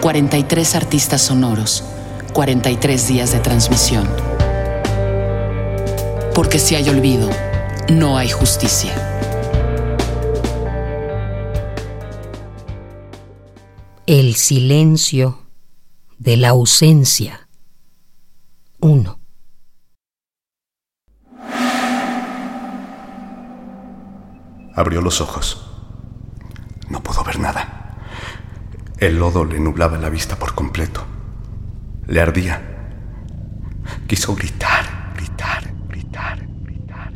43 artistas sonoros, 43 días de transmisión. Porque si hay olvido, no hay justicia. El silencio de la ausencia. 1. Abrió los ojos. No pudo ver nada. El lodo le nublaba la vista por completo. Le ardía. Quiso gritar, gritar, gritar, gritar.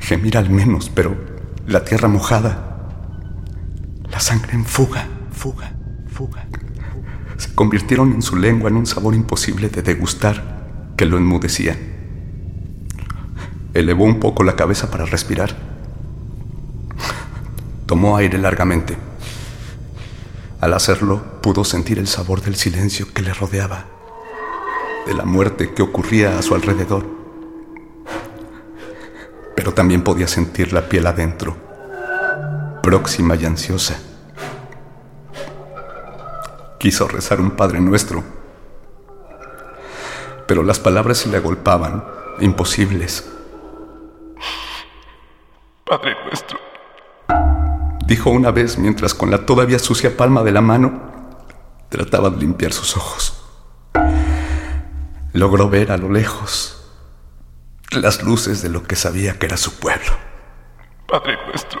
Gemir al menos, pero la tierra mojada. La sangre en fuga, fuga, fuga. Se convirtieron en su lengua en un sabor imposible de degustar que lo enmudecía. Elevó un poco la cabeza para respirar. Tomó aire largamente. Al hacerlo, pudo sentir el sabor del silencio que le rodeaba, de la muerte que ocurría a su alrededor. Pero también podía sentir la piel adentro, próxima y ansiosa. Quiso rezar un Padre Nuestro, pero las palabras se le agolpaban, imposibles. Padre Nuestro dijo una vez mientras con la todavía sucia palma de la mano trataba de limpiar sus ojos. Logró ver a lo lejos las luces de lo que sabía que era su pueblo. Padre nuestro.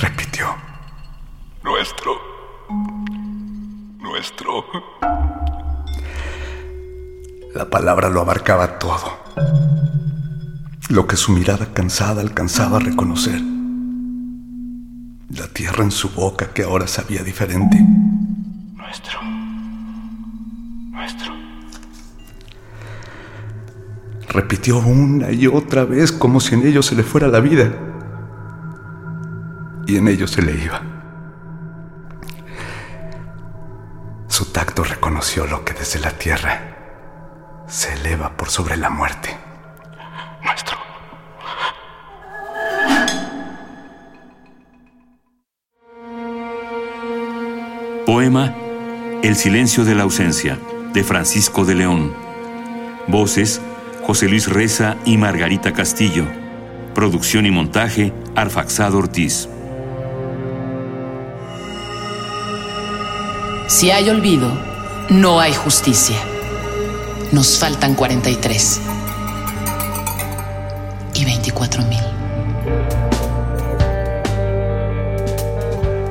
Repitió. Nuestro. Nuestro. La palabra lo abarcaba todo. Lo que su mirada cansada alcanzaba a reconocer la tierra en su boca que ahora sabía diferente. Nuestro. Nuestro. Repitió una y otra vez como si en ello se le fuera la vida. Y en ello se le iba. Su tacto reconoció lo que desde la tierra se eleva por sobre la muerte. Poema El silencio de la ausencia, de Francisco de León. Voces, José Luis Reza y Margarita Castillo. Producción y montaje, Arfaxado Ortiz. Si hay olvido, no hay justicia. Nos faltan 43 y 24 mil.